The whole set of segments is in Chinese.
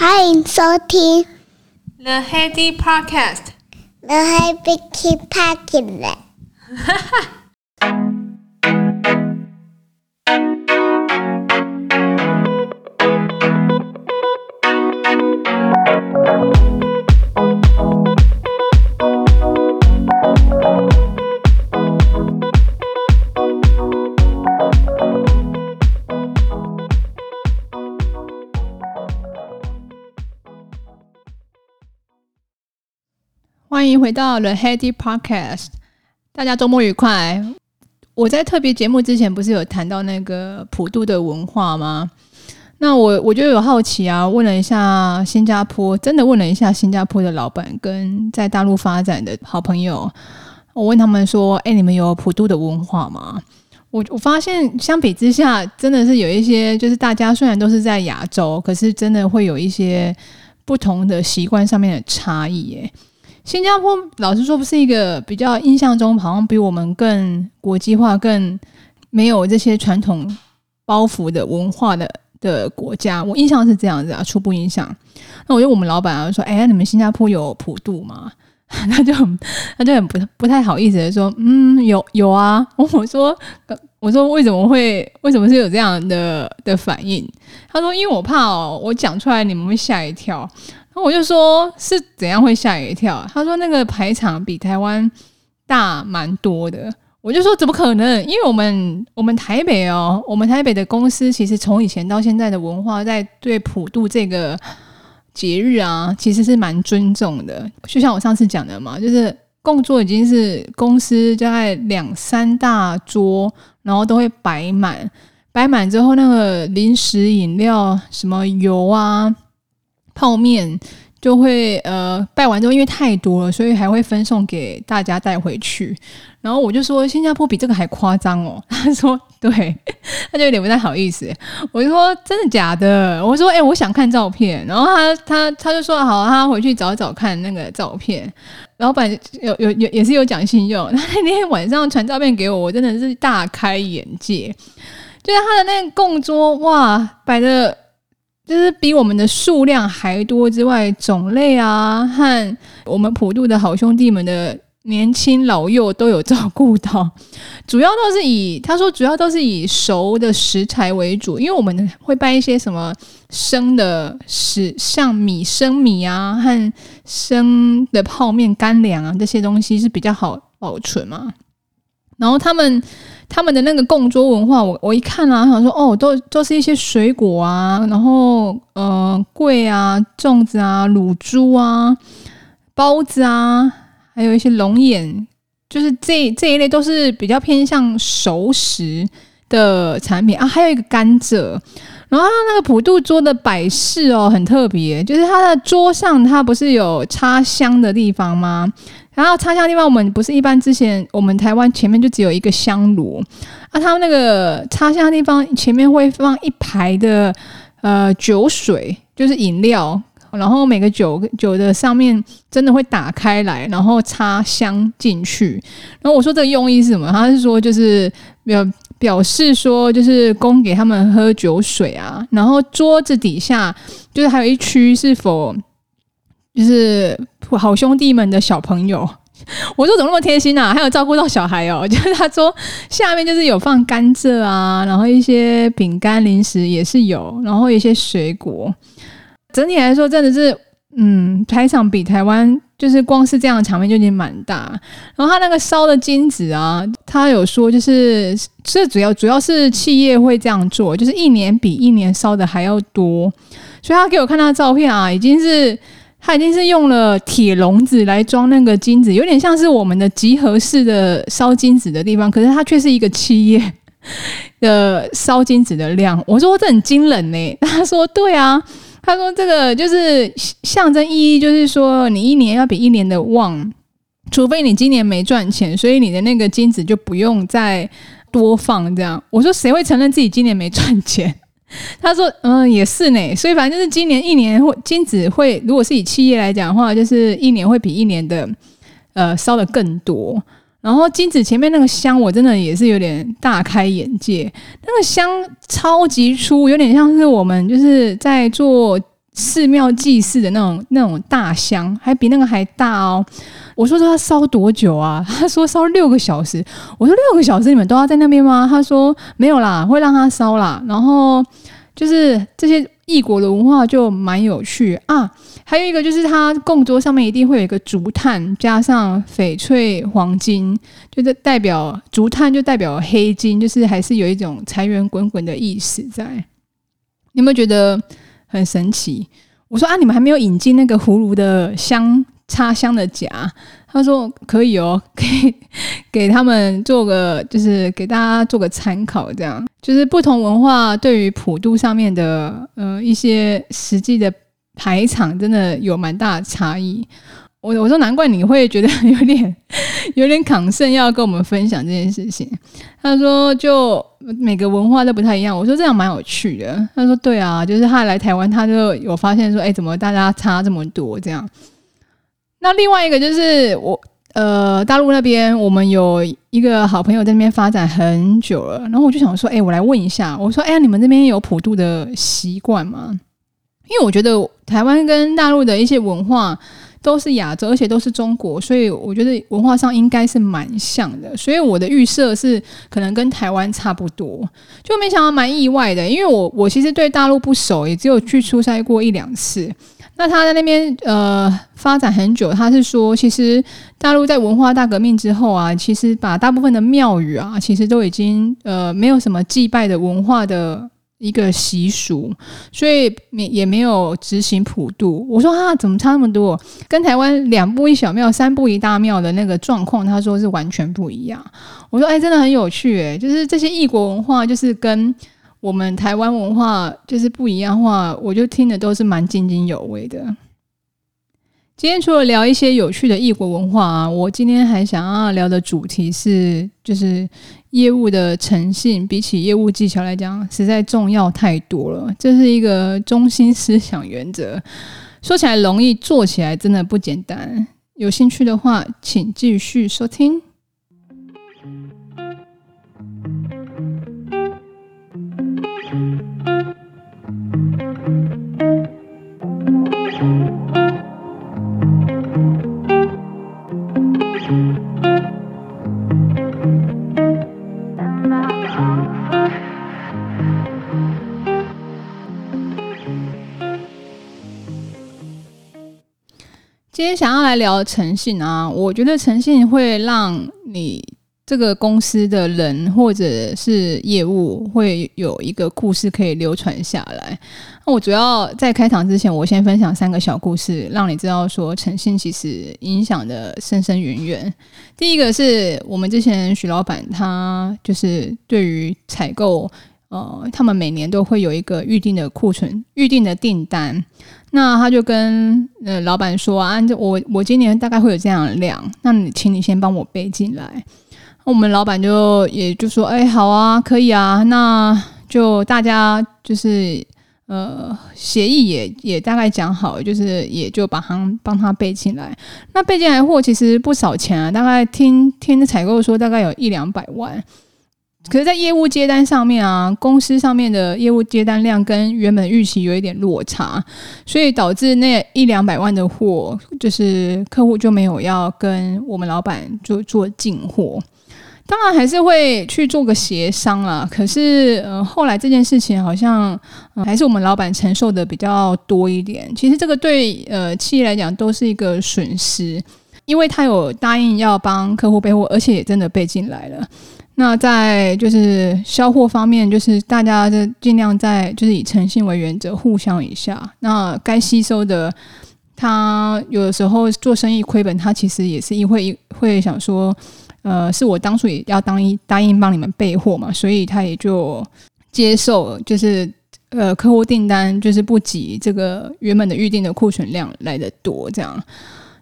欢迎收听 The Heady Podcast。The Heady Podcast。 回到 The Heady Podcast，大家周末愉快。我在特别节目之前不是有谈到那个普渡的文化吗？那我我就有好奇啊，问了一下新加坡，真的问了一下新加坡的老板跟在大陆发展的好朋友，我问他们说：“哎，你们有普渡的文化吗？”我我发现相比之下，真的是有一些，就是大家虽然都是在亚洲，可是真的会有一些不同的习惯上面的差异耶。新加坡老实说，不是一个比较印象中好像比我们更国际化、更没有这些传统包袱的文化的的国家。我印象是这样子啊，初步印象。那我就我们老板啊说：“哎，你们新加坡有普渡吗？”他就很他就很不不太好意思的说：“嗯，有有啊。”我说：“我说为什么会为什么是有这样的的反应？”他说：“因为我怕哦，我讲出来你们会吓一跳。”然后我就说是怎样会吓一跳？他说那个排场比台湾大蛮多的。我就说怎么可能？因为我们我们台北哦，我们台北的公司其实从以前到现在的文化，在对普渡这个节日啊，其实是蛮尊重的。就像我上次讲的嘛，就是供桌已经是公司大概两三大桌，然后都会摆满，摆满之后那个零食饮料什么油啊。泡面就会呃拜完之后，因为太多了，所以还会分送给大家带回去。然后我就说新加坡比这个还夸张哦。他说对，他就有点不太好意思。我就说真的假的？我说哎、我想看照片。然后他他他就说好，他回去找找看那个照片。老板有有有也是有讲信用，他那天晚上传照片给我，我真的是大开眼界。就是他的那个供桌哇摆的。就是比我们的数量还多之外，种类啊和我们普渡的好兄弟们的年轻老幼都有照顾到，主要都是以他说主要都是以熟的食材为主，因为我们会摆一些什么生的食，像米生米啊和生的泡面、干粮啊这些东西是比较好保存嘛，然后他们。他们的那个供桌文化，我我一看啊，想说哦，都都是一些水果啊，然后呃，桂啊、粽子啊、卤猪啊、包子啊，还有一些龙眼，就是这这一类都是比较偏向熟食的产品啊。还有一个甘蔗，然后它那个普渡桌的摆饰哦，很特别，就是它的桌上它不是有插香的地方吗？然后插香的地方，我们不是一般之前我们台湾前面就只有一个香炉啊，他们那个插香的地方前面会放一排的呃酒水，就是饮料，然后每个酒酒的上面真的会打开来，然后插香进去。然后我说这个用意是什么？他是说就是表表示说就是供给他们喝酒水啊，然后桌子底下就是还有一区是否。就是好兄弟们的小朋友，我说怎么那么贴心啊？还有照顾到小孩哦。就是他说下面就是有放甘蔗啊，然后一些饼干零食也是有，然后一些水果。整体来说，真的是嗯，排场比台湾就是光是这样的场面就已经蛮大。然后他那个烧的金子啊，他有说就是这主要主要是企业会这样做，就是一年比一年烧的还要多。所以他给我看他的照片啊，已经是。它已经是用了铁笼子来装那个金子，有点像是我们的集合式的烧金子的地方，可是它却是一个企业 的烧金子的量。我说这很惊人呢，他说对啊，他说这个就是象征意义，就是说你一年要比一年的旺，除非你今年没赚钱，所以你的那个金子就不用再多放这样。我说谁会承认自己今年没赚钱？他说：“嗯，也是呢，所以反正就是今年一年会金子会，如果是以企业来讲的话，就是一年会比一年的呃烧的更多。然后金子前面那个香，我真的也是有点大开眼界，那个香超级粗，有点像是我们就是在做寺庙祭祀的那种那种大香，还比那个还大哦。我说说他烧多久啊？他说烧六个小时。我说六个小时你们都要在那边吗？他说没有啦，会让他烧啦。然后就是这些异国的文化就蛮有趣啊。还有一个就是它供桌上面一定会有一个竹炭，加上翡翠黄金，就是代表竹炭就代表黑金，就是还是有一种财源滚滚的意思在。你有没有觉得很神奇？我说啊，你们还没有引进那个葫芦的香插香的夹？他说可以哦，可 以给他们做个，就是给大家做个参考，这样就是不同文化对于普渡上面的呃一些实际的。排场真的有蛮大的差异，我我说难怪你会觉得有点 有点抗胜，要跟我们分享这件事情。他说就每个文化都不太一样，我说这样蛮有趣的。他说对啊，就是他来台湾，他就有发现说，哎，怎么大家差这么多这样？那另外一个就是我呃大陆那边，我们有一个好朋友在那边发展很久了，然后我就想说，哎，我来问一下，我说，哎呀，你们这边有普渡的习惯吗？因为我觉得台湾跟大陆的一些文化都是亚洲，而且都是中国，所以我觉得文化上应该是蛮像的。所以我的预设是可能跟台湾差不多，就没想到蛮意外的。因为我我其实对大陆不熟，也只有去出差过一两次。那他在那边呃发展很久，他是说其实大陆在文化大革命之后啊，其实把大部分的庙宇啊，其实都已经呃没有什么祭拜的文化的。一个习俗，所以也也没有执行普渡。我说啊，怎么差那么多？跟台湾两步一小庙，三步一大庙的那个状况，他说是完全不一样。我说，哎，真的很有趣，哎，就是这些异国文化，就是跟我们台湾文化就是不一样话，我就听的都是蛮津津有味的。今天除了聊一些有趣的异国文化啊，我今天还想要聊的主题是，就是业务的诚信，比起业务技巧来讲，实在重要太多了。这是一个中心思想原则，说起来容易，做起来真的不简单。有兴趣的话，请继续收听。想要来聊诚信啊，我觉得诚信会让你这个公司的人或者是业务会有一个故事可以流传下来。那我主要在开场之前，我先分享三个小故事，让你知道说诚信其实影响的深深远远。第一个是我们之前徐老板，他就是对于采购，呃，他们每年都会有一个预定的库存、预定的订单。那他就跟呃老板说啊，我我今年大概会有这样的量，那你请你先帮我备进来。我们老板就也就说，哎，好啊，可以啊，那就大家就是呃协议也也大概讲好，就是也就把他帮他备进来。那备进来货其实不少钱啊，大概听听采购说大概有一两百万。可是，在业务接单上面啊，公司上面的业务接单量跟原本预期有一点落差，所以导致那一两百万的货，就是客户就没有要跟我们老板做做进货。当然还是会去做个协商啊。可是，呃，后来这件事情好像，还是我们老板承受的比较多一点。其实这个对呃企业来讲都是一个损失，因为他有答应要帮客户备货，而且也真的备进来了。那在就是销货方面，就是大家的尽量在就是以诚信为原则，互相一下。那该吸收的，他有的时候做生意亏本，他其实也是因为会想说，呃，是我当初也要当一答应帮你们备货嘛，所以他也就接受，就是呃客户订单就是不及这个原本的预定的库存量来的多这样。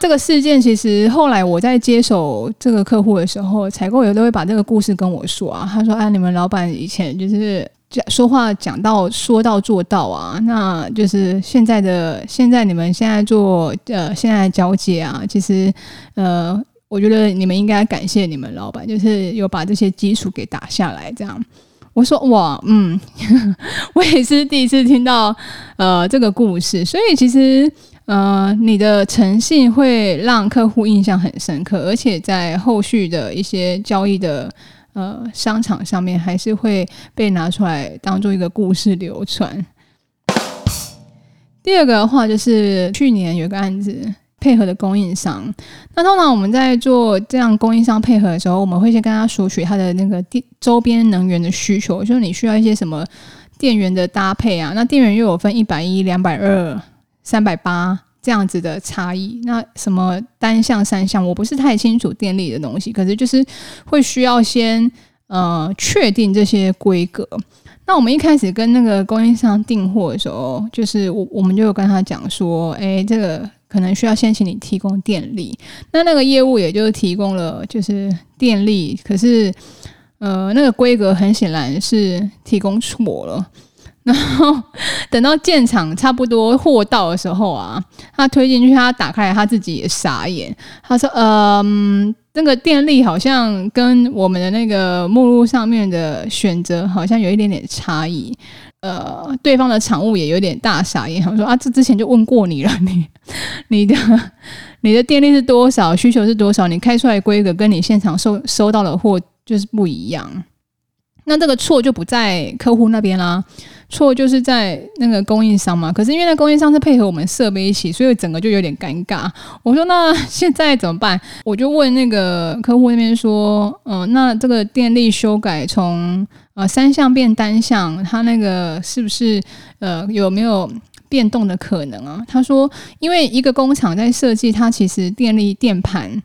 这个事件其实后来我在接手这个客户的时候，采购员都会把这个故事跟我说啊。他说：“啊，你们老板以前就是讲说话讲到说到做到啊，那就是现在的现在你们现在做呃现在交接啊，其实呃，我觉得你们应该感谢你们老板，就是有把这些基础给打下来这样。”我说哇，嗯，我也是第一次听到呃这个故事，所以其实呃你的诚信会让客户印象很深刻，而且在后续的一些交易的呃商场上面，还是会被拿出来当做一个故事流传。第二个的话就是去年有个案子。配合的供应商，那通常我们在做这样供应商配合的时候，我们会先跟他索取他的那个电周边能源的需求，就是你需要一些什么电源的搭配啊。那电源又有分一百一、两百二、三百八这样子的差异。那什么单向、三项，我不是太清楚电力的东西，可是就是会需要先呃确定这些规格。那我们一开始跟那个供应商订货的时候，就是我我们就有跟他讲说，哎，这个。可能需要先请你提供电力，那那个业务也就是提供了就是电力，可是呃那个规格很显然是提供错了，然后等到建厂差不多货到的时候啊，他推进去，他打开，他自己也傻眼，他说嗯。那个电力好像跟我们的那个目录上面的选择好像有一点点差异，呃，对方的厂务也有点大傻眼，他说啊，这之前就问过你了，你你的你的电力是多少，需求是多少，你开出来规格跟你现场收收到的货就是不一样。那这个错就不在客户那边啦，错就是在那个供应商嘛。可是因为那供应商是配合我们设备一起，所以整个就有点尴尬。我说那现在怎么办？我就问那个客户那边说，嗯、那这个电力修改从呃三项变单项，它那个是不是呃有没有变动的可能啊？他说，因为一个工厂在设计，它其实电力电盘。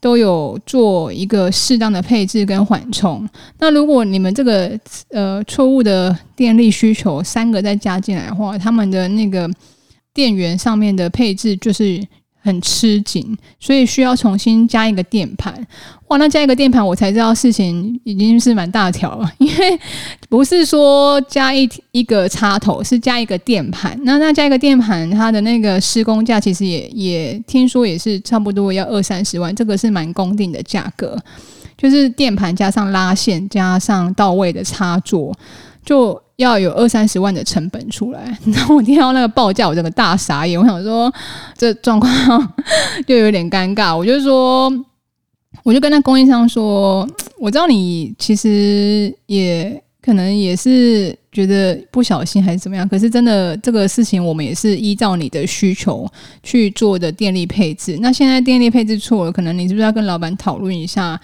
都有做一个适当的配置跟缓冲。那如果你们这个呃错误的电力需求三个再加进来的话，他们的那个电源上面的配置就是。很吃紧，所以需要重新加一个电盘。哇，那加一个电盘，我才知道事情已经是蛮大条了。因为不是说加一一个插头，是加一个电盘。那那加一个电盘，它的那个施工价其实也也听说也是差不多要二三十万，这个是蛮公定的价格。就是电盘加上拉线，加上到位的插座，就。要有二三十万的成本出来，然后我听到那个报价，我整个大傻眼。我想说，这状况 就有点尴尬。我就说，我就跟那供应商说，我知道你其实也可能也是觉得不小心还是怎么样，可是真的这个事情，我们也是依照你的需求去做的电力配置。那现在电力配置错了，可能你是不是要跟老板讨论一下？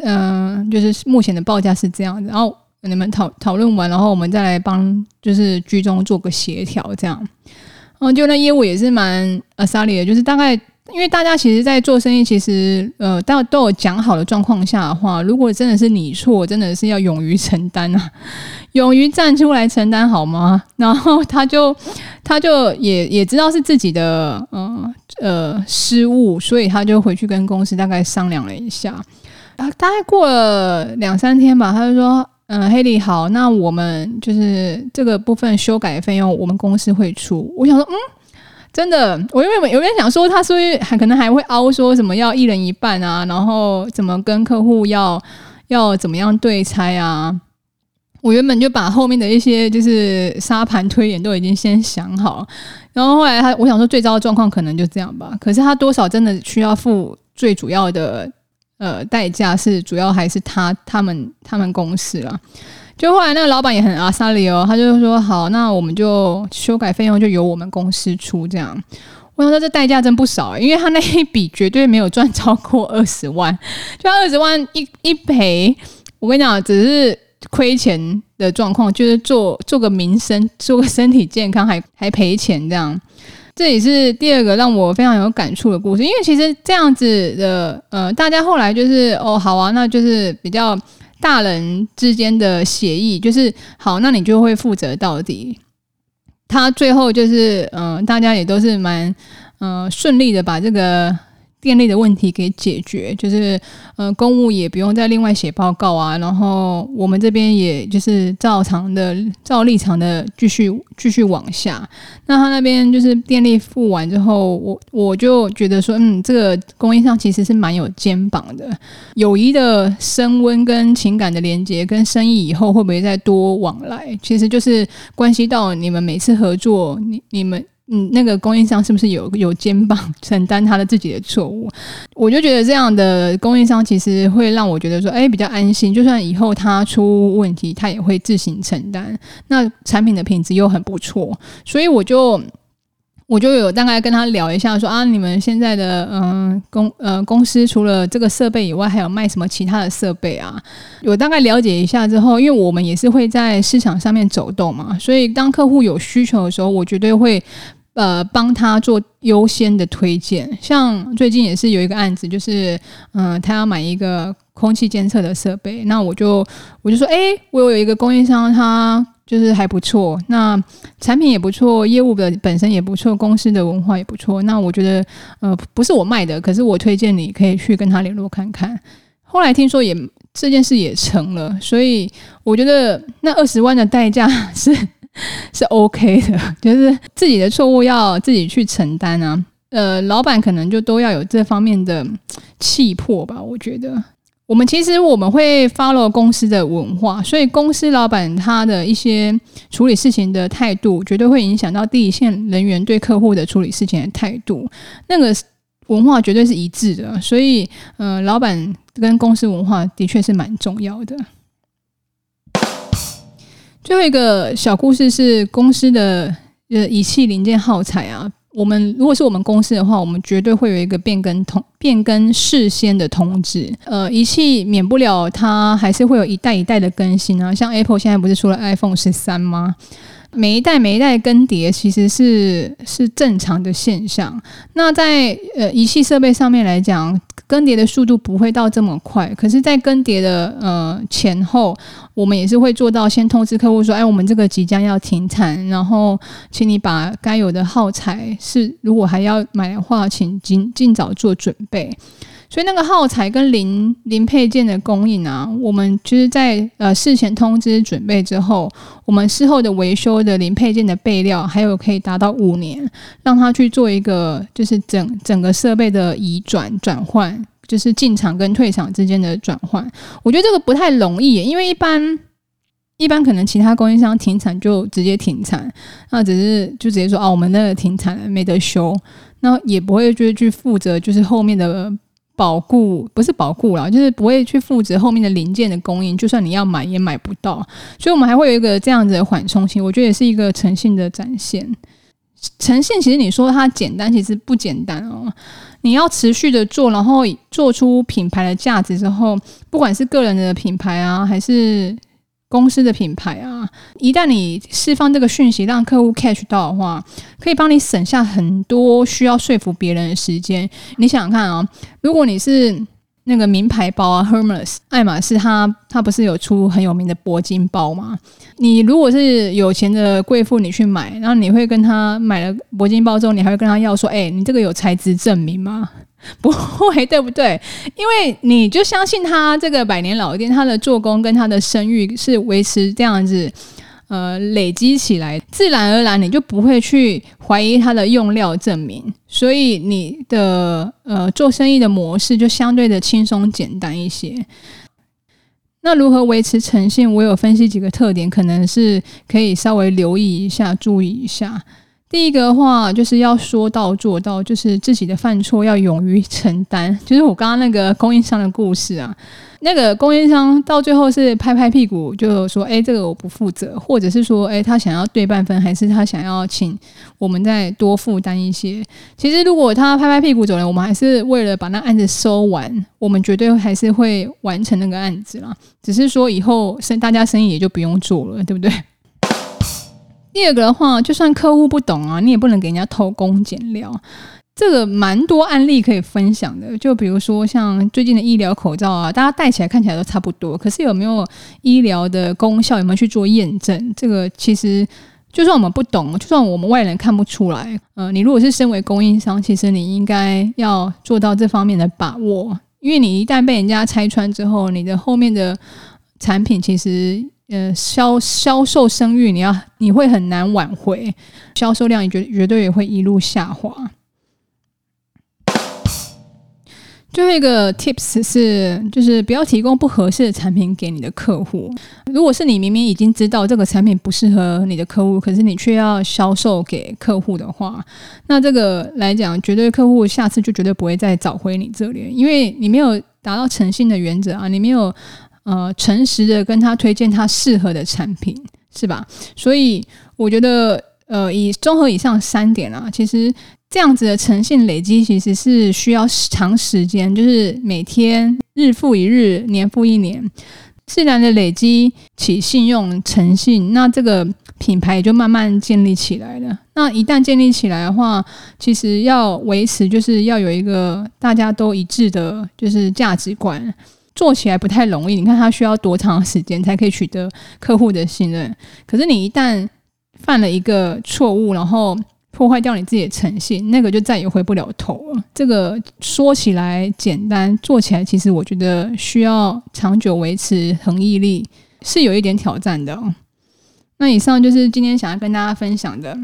嗯、就是目前的报价是这样子，然后。你们讨讨论完，然后我们再来帮就是居中做个协调，这样。嗯，就那业务也是蛮阿萨里的，就是大概因为大家其实，在做生意，其实呃，都都有讲好的状况下的话，如果真的是你错，真的是要勇于承担啊，勇于站出来承担好吗？然后他就他就也也知道是自己的嗯呃，失误，所以他就回去跟公司大概商量了一下，然后，大概过了两三天吧，他就说。嗯，黑莉好，那我们就是这个部分修改费用，我们公司会出。我想说，嗯，真的，我原本有点想说，他是不是还可能还会凹说什么要一人一半啊，然后怎么跟客户要要怎么样对拆啊？我原本就把后面的一些就是沙盘推演都已经先想好，然后后来他我想说最糟的状况可能就这样吧，可是他多少真的需要付最主要的。呃，代价是主要还是他他们他们公司了。就后来那个老板也很阿萨里哦，他就说好，那我们就修改费用就由我们公司出这样。我想说这代价真不少，因为他那一笔绝对没有赚超过 二十万，就二十万一一赔，我跟你讲，只是亏钱的状况，就是做做个民生，做个身体健康还还赔钱这样。这也是第二个让我非常有感触的故事，因为其实这样子的，呃，大家后来就是哦，好啊，那就是比较大人之间的协议，就是好，那你就会负责到底。他最后就是，嗯、大家也都是蛮，嗯、顺利的把这个电力的问题给解决，就是呃，公务也不用再另外写报告啊，然后我们这边也就是照常的、照例常的继续继续往下。那他那边就是电力付完之后，我我就觉得说，嗯，这个供应商其实是蛮有肩膀的，友谊的升温跟情感的连接，跟生意以后会不会再多往来，其实就是关系到你们每次合作，你你们。嗯，那个供应商是不是有有肩膀承担他的自己的错误？我就觉得这样的供应商其实会让我觉得说，哎，比较安心。就算以后他出问题，他也会自行承担。那产品的品质又很不错，所以我就我就有大概跟他聊一下说，啊，你们现在的嗯公呃公司除了这个设备以外，还有卖什么其他的设备啊？我大概了解一下之后，因为我们也是会在市场上面走动嘛，所以当客户有需求的时候，我绝对会。呃，帮他做优先的推荐。像最近也是有一个案子，就是嗯、他要买一个空气监测的设备，那我就我就说，哎，我有一个供应商，他就是还不错，那产品也不错，业务的本身也不错，公司的文化也不错。那我觉得，呃，不是我卖的，可是我推荐你可以去跟他联络看看。后来听说也这件事也成了，所以我觉得那二十万的代价 是。是 OK 的，就是自己的错误要自己去承担啊。呃，老板可能就都要有这方面的气魄吧。我觉得，我们其实我们会 follow 公司的文化，所以公司老板他的一些处理事情的态度，绝对会影响到第一线人员对客户的处理事情的态度。那个文化绝对是一致的，所以，呃，老板跟公司文化的确是蛮重要的。最后一个小故事是公司的呃仪器零件耗材啊，我们如果是我们公司的话，我们绝对会有一个变更通变更事先的通知。呃，仪器免不了它还是会有一代一代的更新啊，像 Apple 现在不是出了 iPhone 十三吗？每一代每一代更迭其实是是正常的现象。那在呃仪器设备上面来讲，更迭的速度不会到这么快。可是，在更迭的呃前后，我们也是会做到先通知客户说：“哎，我们这个即将要停产，然后请你把该有的耗材是如果还要买的话，请尽尽早做准备。”所以那个耗材跟零零配件的供应啊，我们就是在呃事前通知准备之后，我们事后的维修的零配件的备料，还有可以达到五年，让他去做一个就是整整个设备的移转转换，就是进厂跟退厂之间的转换。我觉得这个不太容易，因为一般一般可能其他供应商停产就直接停产，那只是就直接说啊，我们那个停产了没得修，那也不会就是去负责就是后面的。保固不是保固啦，就是不会去负责后面的零件的供应，就算你要买也买不到，所以我们还会有一个这样子的缓冲期，我觉得也是一个诚信的展现。诚信其实你说它简单，其实不简单哦。你要持续的做，然后做出品牌的价值之后，不管是个人的品牌啊，还是。公司的品牌啊，一旦你释放这个讯息，让客户 catch 到的话，可以帮你省下很多需要说服别人的时间。你想想看啊，如果你是那个名牌包啊，Hermes、爱马仕，它它不是有出很有名的铂金包吗？你如果是有钱的贵妇，你去买，然后你会跟他买了铂金包之后，你还会跟他要说：“哎，你这个有材质证明吗？” 不会，对不对？因为你就相信他这个百年老店，他的做工跟他的声誉是维持这样子，呃，累积起来，自然而然你就不会去怀疑他的用料证明，所以你的呃做生意的模式就相对的轻松简单一些。那如何维持诚信？我有分析几个特点，可能是可以稍微留意一下、注意一下。第一个的话就是要说到做到，就是自己的犯错要勇于承担。就是我刚刚那个供应商的故事啊，那个供应商到最后是拍拍屁股就说：“哎，这个我不负责。”或者是说：“哎，他想要对半分，还是他想要请我们再多负担一些？”其实如果他拍拍屁股走了，我们还是为了把那案子收完，我们绝对还是会完成那个案子啦。只是说以后生大家生意也就不用做了，对不对？第二个的话，就算客户不懂啊，你也不能给人家偷工减料。这个蛮多案例可以分享的，就比如说像最近的医疗口罩啊，大家戴起来看起来都差不多，可是有没有医疗的功效，有没有去做验证？这个其实就算我们不懂，就算我们外人看不出来，呃，你如果是身为供应商，其实你应该要做到这方面的把握，因为你一旦被人家拆穿之后，你的后面的产品其实，呃，销销售声誉，你要你会很难挽回，销售量也绝绝对也会一路下滑。最后一个 tips 是，就是不要提供不合适的产品给你的客户。如果是你明明已经知道这个产品不适合你的客户，可是你却要销售给客户的话，那这个来讲，绝对客户下次就绝对不会再找回你这里，因为你没有达到诚信的原则啊，你没有呃诚实的跟他推荐他适合的产品，是吧？所以我觉得，呃，以综合以上三点啊，其实。这样子的诚信累积其实是需要长时间，就是每天日复一日、年复一年，自然的累积起信用诚信，那这个品牌也就慢慢建立起来了。那一旦建立起来的话，其实要维持就是要有一个大家都一致的，就是价值观，做起来不太容易。你看它需要多长时间才可以取得客户的信任？可是你一旦犯了一个错误，然后破坏掉你自己的诚信，那个就再也回不了头了。这个说起来简单，做起来其实我觉得需要长久维持恒毅力，是有一点挑战的。那以上就是今天想要跟大家分享的。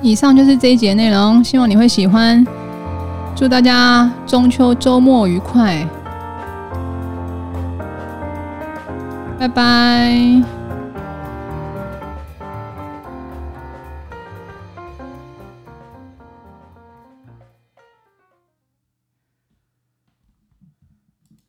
以上就是这一节内容，希望你会喜欢。祝大家中秋周末愉快，拜拜。